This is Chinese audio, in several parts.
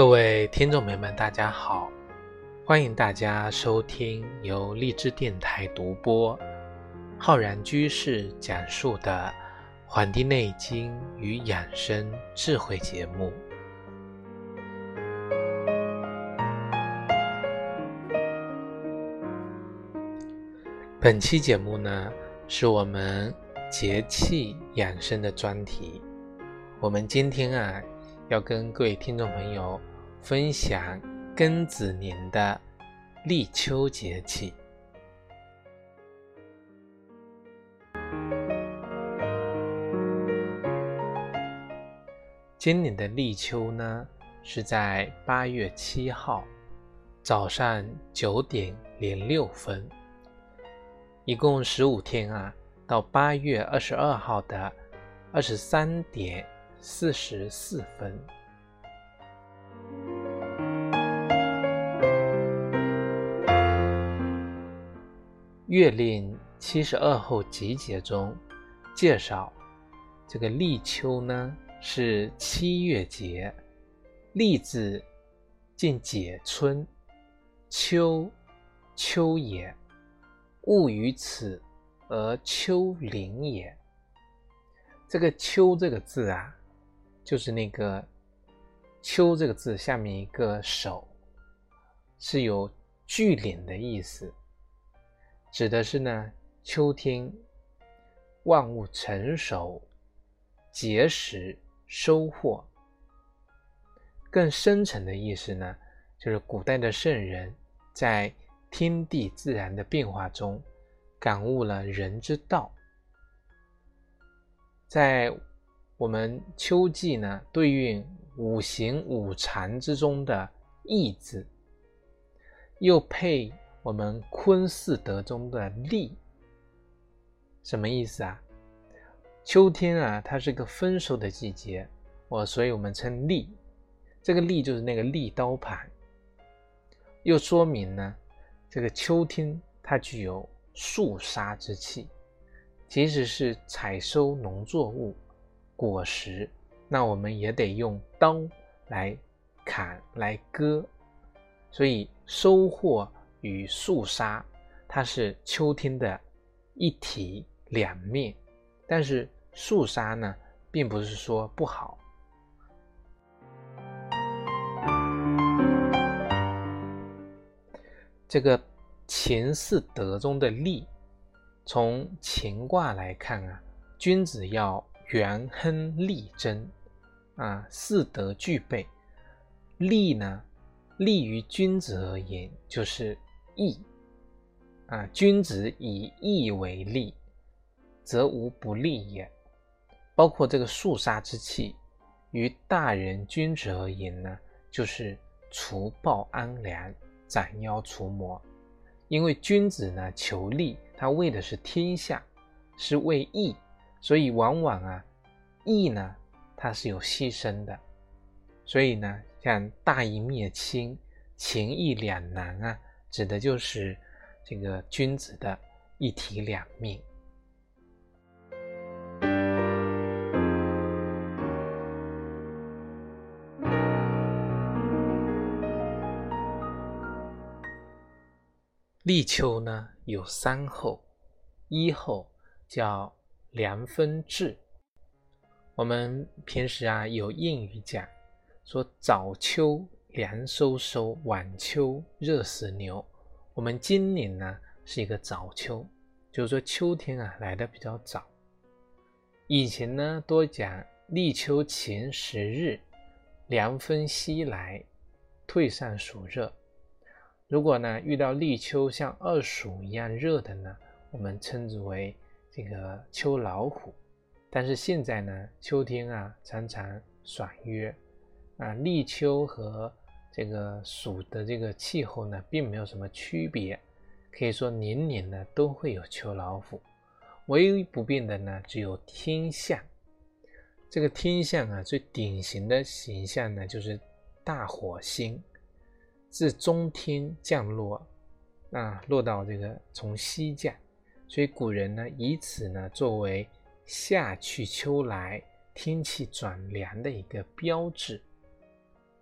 各位听众朋友们，大家好！欢迎大家收听由荔枝电台独播、浩然居士讲述的《黄帝内经与养生智慧》节目。本期节目呢，是我们节气养生的专题。我们今天啊。要跟各位听众朋友分享庚子年的立秋节气。今年的立秋呢，是在八月七号早上九点零六分，一共十五天啊，到八月二十二号的二十三点。四十四分，《月令七十二候集解》中介绍，这个立秋呢是七月节，立字近解春，秋秋也，物于此而秋临也。这个秋这个字啊。就是那个“秋”这个字下面一个手，是有聚敛的意思，指的是呢秋天万物成熟、结实、收获。更深层的意思呢，就是古代的圣人在天地自然的变化中，感悟了人之道，在。我们秋季呢，对应五行五常之中的义字，又配我们坤四德中的利，什么意思啊？秋天啊，它是个丰收的季节，我所以我们称利，这个利就是那个利刀盘，又说明呢，这个秋天它具有肃杀之气，即使是采收农作物。果实，那我们也得用刀来砍来割，所以收获与肃杀，它是秋天的一体两面。但是肃杀呢，并不是说不好。这个乾四德中的利，从乾卦来看啊，君子要。元亨利贞，啊，四德具备。利呢，利于君子而言就是义，啊，君子以义为利，则无不利也。包括这个肃杀之气，于大人君子而言呢，就是除暴安良，斩妖除魔。因为君子呢求利，他为的是天下，是为义。所以往往啊，义呢，它是有牺牲的，所以呢，像大义灭亲、情义两难啊，指的就是这个君子的一体两面。立秋呢有三候，一候叫。凉风至，我们平时啊有谚语讲，说早秋凉飕飕，晚秋热死牛。我们今年呢是一个早秋，就是说秋天啊来的比较早。以前呢多讲立秋前十日，凉风袭来，退散暑热。如果呢遇到立秋像二暑一样热的呢，我们称之为。这个秋老虎，但是现在呢，秋天啊常常爽约，啊立秋和这个暑的这个气候呢，并没有什么区别，可以说年年呢都会有秋老虎，唯一不变的呢只有天象。这个天象啊，最典型的形象呢就是大火星自中天降落，啊落到这个从西降。所以古人呢，以此呢作为夏去秋来、天气转凉的一个标志。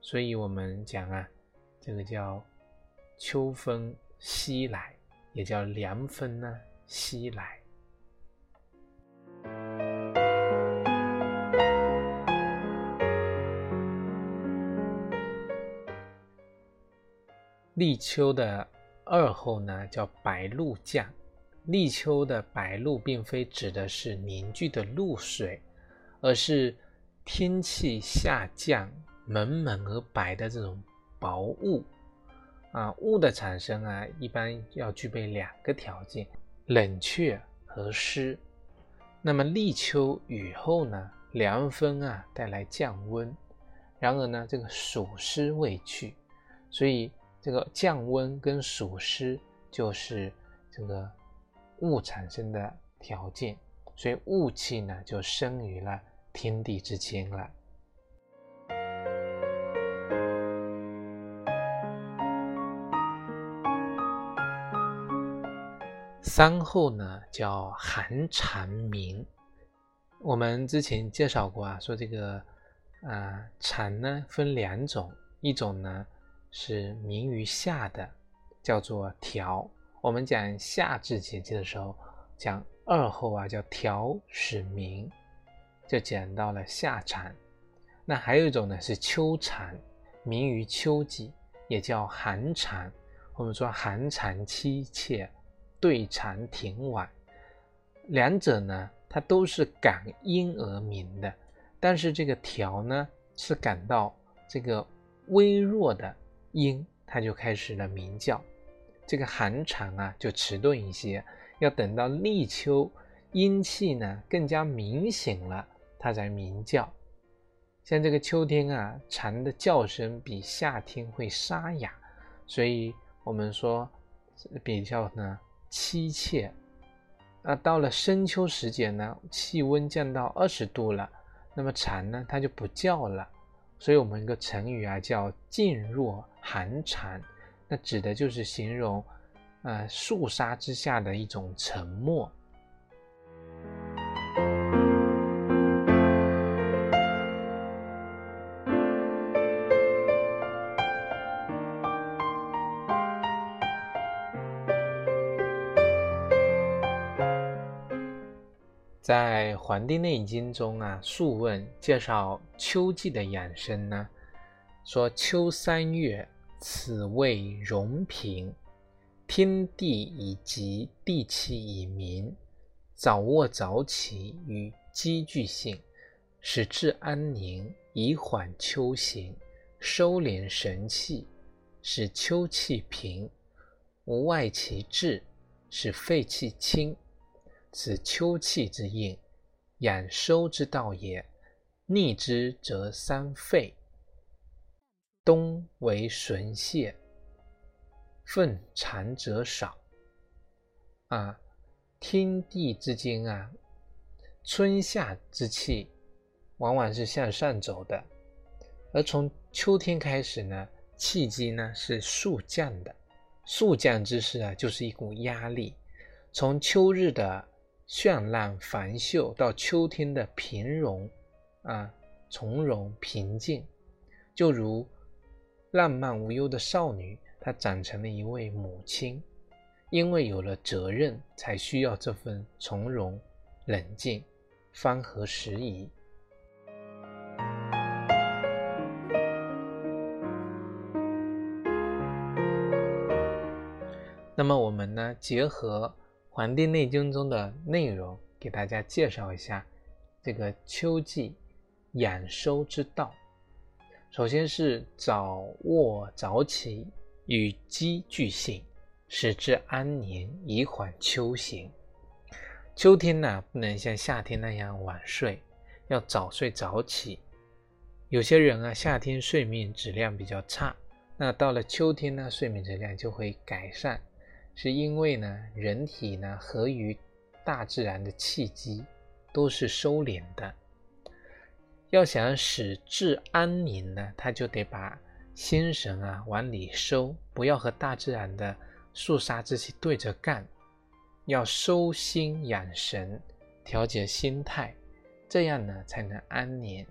所以我们讲啊，这个叫秋风西来，也叫凉风呢西来。立秋的二候呢，叫白露降。立秋的白露，并非指的是凝聚的露水，而是天气下降、蒙蒙而白的这种薄雾。啊，雾的产生啊，一般要具备两个条件：冷却和湿。那么立秋雨后呢，凉风啊带来降温，然而呢，这个暑湿未去，所以。这个降温跟暑湿就是这个雾产生的条件，所以雾气呢就生于了天地之间了。三后呢叫寒蝉鸣，我们之前介绍过啊，说这个啊蝉呢分两种，一种呢。是鸣于夏的，叫做调。我们讲夏至节气的时候，讲二后啊，叫调始鸣，就讲到了夏蝉。那还有一种呢是秋蝉，鸣于秋季，也叫寒蝉。我们说寒蝉凄切，对蝉挺晚。两者呢，它都是感阴而鸣的，但是这个调呢，是感到这个微弱的。阴，它就开始了鸣叫，这个寒蝉啊就迟钝一些，要等到立秋，阴气呢更加明显了，它才鸣叫。像这个秋天啊，蝉的叫声比夏天会沙哑，所以我们说比较呢凄切。那到了深秋时节呢，气温降到二十度了，那么蝉呢它就不叫了。所以，我们一个成语啊，叫“静若寒蝉”，那指的就是形容，呃，肃杀之下的一种沉默。在《黄帝内经》中啊，《素问》介绍秋季的养生呢，说秋三月，此谓荣平，天地以极，地气以明，早卧早起与积聚性，使志安宁，以缓秋行，收敛神气，使秋气平，无外其志，使肺气清。此秋气之应，养收之道也。逆之则伤肺。冬为损泄，愤蝉者少。啊，天地之间啊，春夏之气往往是向上走的，而从秋天开始呢，气机呢是速降的。速降之势啊，就是一股压力。从秋日的绚烂繁秀到秋天的平容，啊，从容平静，就如浪漫无忧的少女，她长成了一位母亲，因为有了责任，才需要这份从容冷静，方合时宜。那么我们呢，结合。《黄帝内经》中的内容，给大家介绍一下这个秋季养收之道。首先是早卧早起，与鸡俱兴，使之安宁，以缓秋行。秋天呢，不能像夏天那样晚睡，要早睡早起。有些人啊，夏天睡眠质量比较差，那到了秋天呢，睡眠质量就会改善。是因为呢，人体呢合于大自然的气机都是收敛的。要想使志安宁呢，他就得把心神啊往里收，不要和大自然的肃杀之气对着干，要收心养神，调节心态，这样呢才能安宁。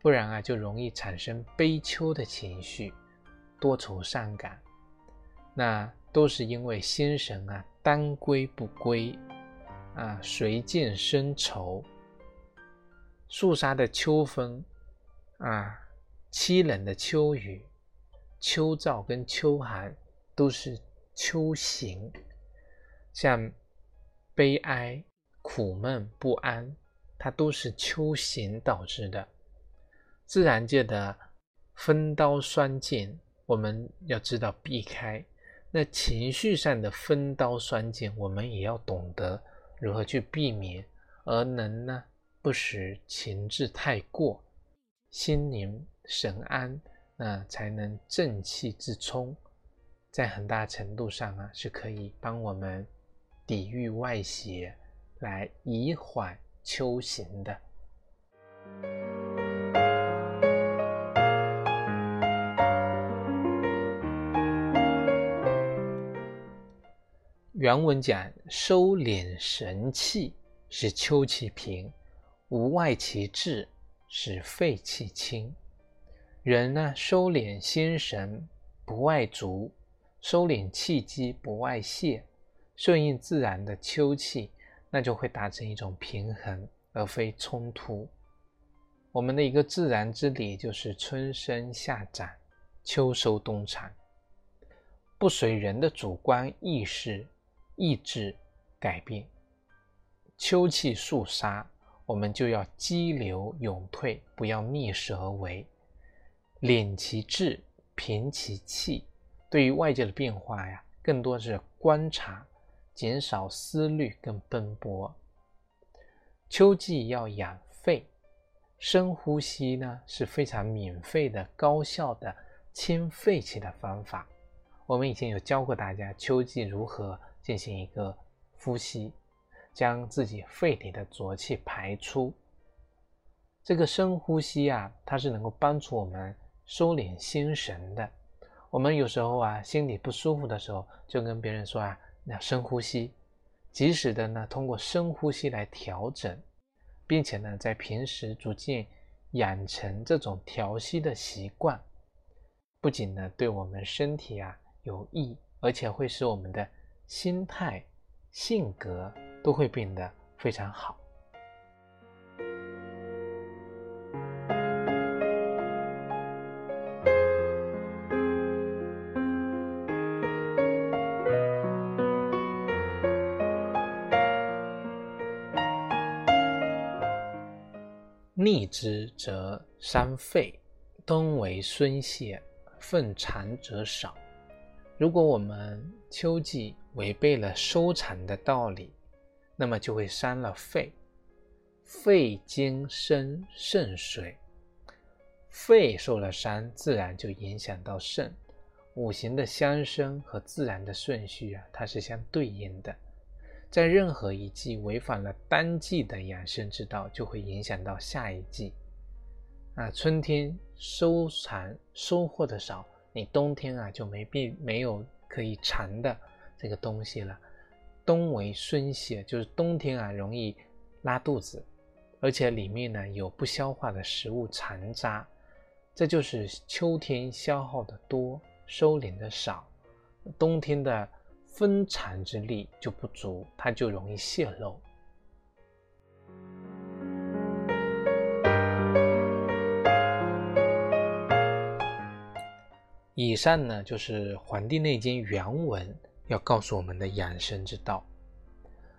不然啊就容易产生悲秋的情绪，多愁善感。那都是因为心神啊单归不归啊，随见生愁。肃杀的秋风啊，凄冷的秋雨、秋燥跟秋寒，都是秋行。像悲哀、苦闷、不安，它都是秋行导致的。自然界的风刀霜剑，我们要知道避开。那情绪上的分刀双剑，我们也要懂得如何去避免，而能呢不使情志太过，心宁神安，那才能正气自充，在很大程度上啊是可以帮我们。抵御外邪，来以缓秋行的。原文讲：收敛神气，使秋气平；无外其志，使肺气清。人呢，收敛心神，不外足；收敛气机，不外泄。顺应自然的秋气，那就会达成一种平衡，而非冲突。我们的一个自然之理就是春生夏长，秋收冬藏，不随人的主观意识、意志改变。秋气肃杀，我们就要激流勇退，不要逆势而为，敛其志，平其气。对于外界的变化呀，更多是观察。减少思虑跟奔波。秋季要养肺，深呼吸呢是非常免费的、高效的清肺气的方法。我们以前有教过大家，秋季如何进行一个呼吸，将自己肺里的浊气排出。这个深呼吸啊，它是能够帮助我们收敛心神的。我们有时候啊，心里不舒服的时候，就跟别人说啊。那深呼吸，及时的呢，通过深呼吸来调整，并且呢，在平时逐渐养成这种调息的习惯，不仅呢对我们身体啊有益，而且会使我们的心态、性格都会变得非常好。逆之则伤肺，冬为孙泄，粪残则少。如果我们秋季违背了收藏的道理，那么就会伤了肺。肺经生肾水，肺受了伤，自然就影响到肾。五行的相生和自然的顺序啊，它是相对应的。在任何一季违反了当季的养生之道，就会影响到下一季。啊，春天收藏收获的少，你冬天啊就没必没有可以藏的这个东西了。冬为孙泄，就是冬天啊容易拉肚子，而且里面呢有不消化的食物残渣，这就是秋天消耗的多，收敛的少，冬天的。分藏之力就不足，它就容易泄露。以上呢，就是《黄帝内经》原文要告诉我们的养生之道。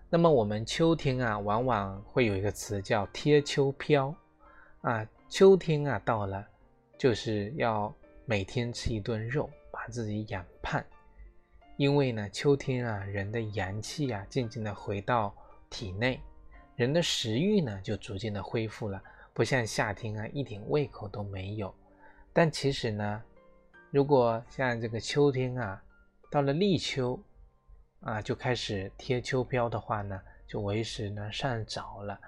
那么我们秋天啊，往往会有一个词叫贴秋膘啊，秋天啊到了，就是要每天吃一顿肉，把自己养胖。因为呢，秋天啊，人的阳气啊，渐渐的回到体内，人的食欲呢，就逐渐的恢复了，不像夏天啊，一点胃口都没有。但其实呢，如果像这个秋天啊，到了立秋啊，就开始贴秋膘的话呢，就为时呢尚早了。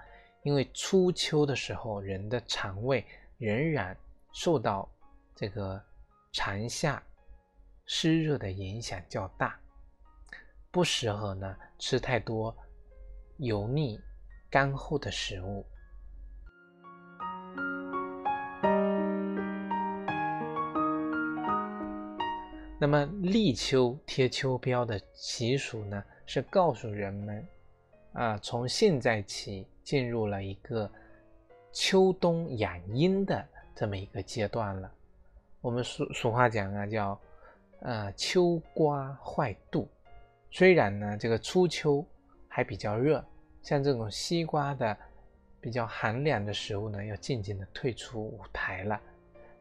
因为初秋的时候，人的肠胃仍然受到这个长夏。湿热的影响较大，不适合呢吃太多油腻、干厚的食物。那么立秋贴秋膘的习俗呢，是告诉人们，啊，从现在起进入了一个秋冬养阴的这么一个阶段了。我们俗俗话讲啊，叫呃秋瓜坏肚。虽然呢，这个初秋还比较热，像这种西瓜的比较寒凉的食物呢，要渐渐的退出舞台了。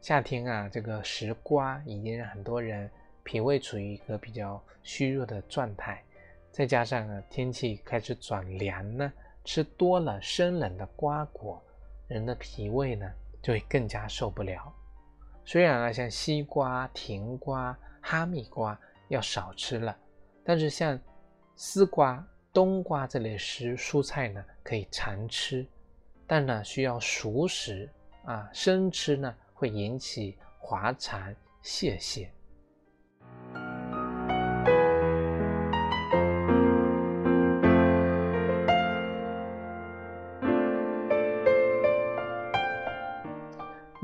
夏天啊，这个食瓜已经让很多人。脾胃处于一个比较虚弱的状态，再加上呢天气开始转凉呢，吃多了生冷的瓜果，人的脾胃呢就会更加受不了。虽然啊像西瓜、甜瓜、哈密瓜要少吃了，但是像丝瓜、冬瓜这类食蔬菜呢可以常吃，但呢需要熟食啊，生吃呢会引起滑肠泄泻。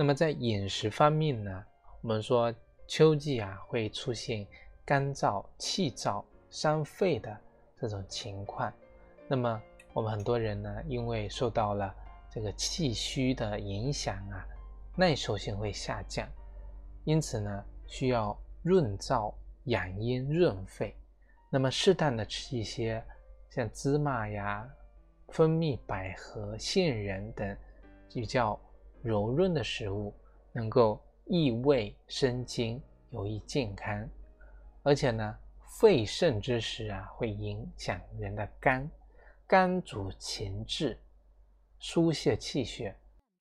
那么在饮食方面呢，我们说秋季啊会出现干燥、气燥、伤肺的这种情况。那么我们很多人呢，因为受到了这个气虚的影响啊，耐受性会下降，因此呢需要润燥、养阴、润肺。那么适当的吃一些像芝麻呀、蜂蜜、百合、杏仁等比较。柔润的食物能够益胃生津，有益健康。而且呢，肺肾之时啊，会影响人的肝，肝主情志，疏泄气血。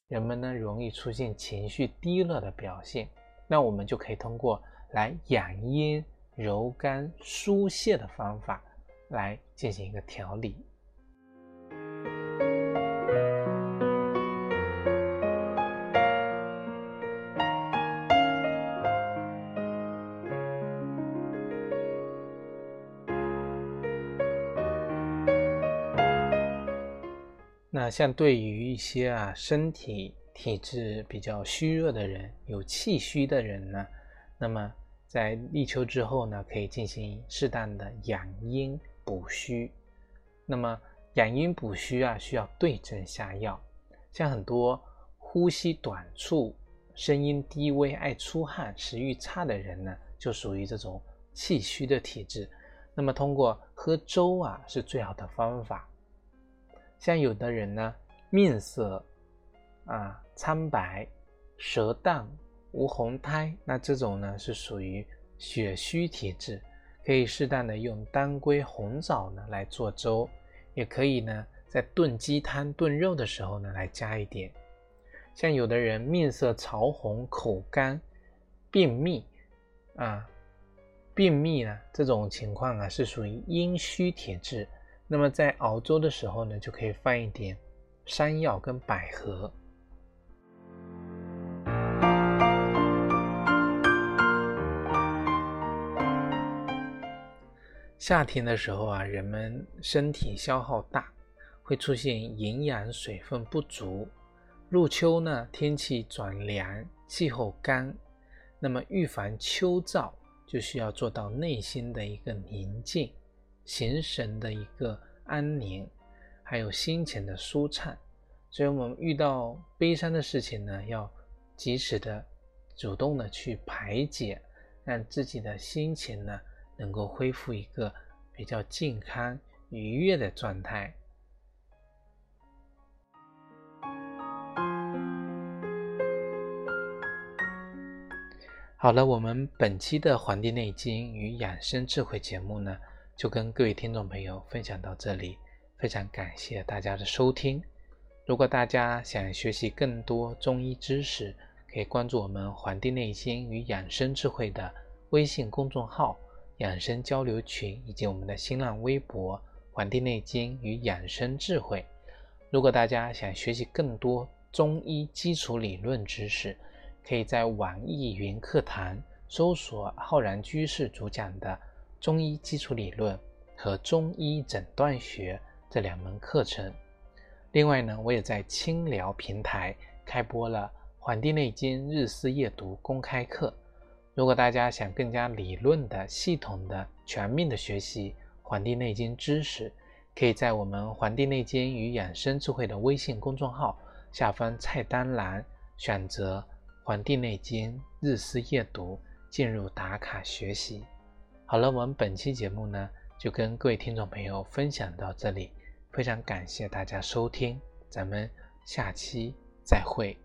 人们呢，容易出现情绪低落的表现。那我们就可以通过来养阴、柔肝、疏泄的方法来进行一个调理。像对于一些啊身体体质比较虚弱的人，有气虚的人呢，那么在立秋之后呢，可以进行适当的养阴补虚。那么养阴补虚啊，需要对症下药。像很多呼吸短促、声音低微、爱出汗、食欲差的人呢，就属于这种气虚的体质。那么通过喝粥啊，是最好的方法。像有的人呢，面色啊苍白，舌淡无红苔，那这种呢是属于血虚体质，可以适当的用当归红枣呢来做粥，也可以呢在炖鸡汤炖肉的时候呢来加一点。像有的人面色潮红，口干，便秘啊，便秘呢这种情况啊是属于阴虚体质。那么在熬粥的时候呢，就可以放一点山药跟百合。夏天的时候啊，人们身体消耗大，会出现营养水分不足。入秋呢，天气转凉，气候干，那么预防秋燥，就需要做到内心的一个宁静。形神的一个安宁，还有心情的舒畅，所以我们遇到悲伤的事情呢，要及时的、主动的去排解，让自己的心情呢能够恢复一个比较健康、愉悦的状态。好了，我们本期的《黄帝内经与养生智慧》节目呢。就跟各位听众朋友分享到这里，非常感谢大家的收听。如果大家想学习更多中医知识，可以关注我们《黄帝内经与养生智慧》的微信公众号、养生交流群，以及我们的新浪微博《黄帝内经与养生智慧》。如果大家想学习更多中医基础理论知识，可以在网易云课堂搜索浩然居士主讲的。中医基础理论和中医诊断学这两门课程。另外呢，我也在清聊平台开播了《黄帝内经日思夜读》公开课，如果大家想更加理论的、系统的、全面的学习《黄帝内经》知识，可以在我们《黄帝内经与养生智慧》的微信公众号下方菜单栏选择《黄帝内经日思夜读》，进入打卡学习。好了，我们本期节目呢，就跟各位听众朋友分享到这里，非常感谢大家收听，咱们下期再会。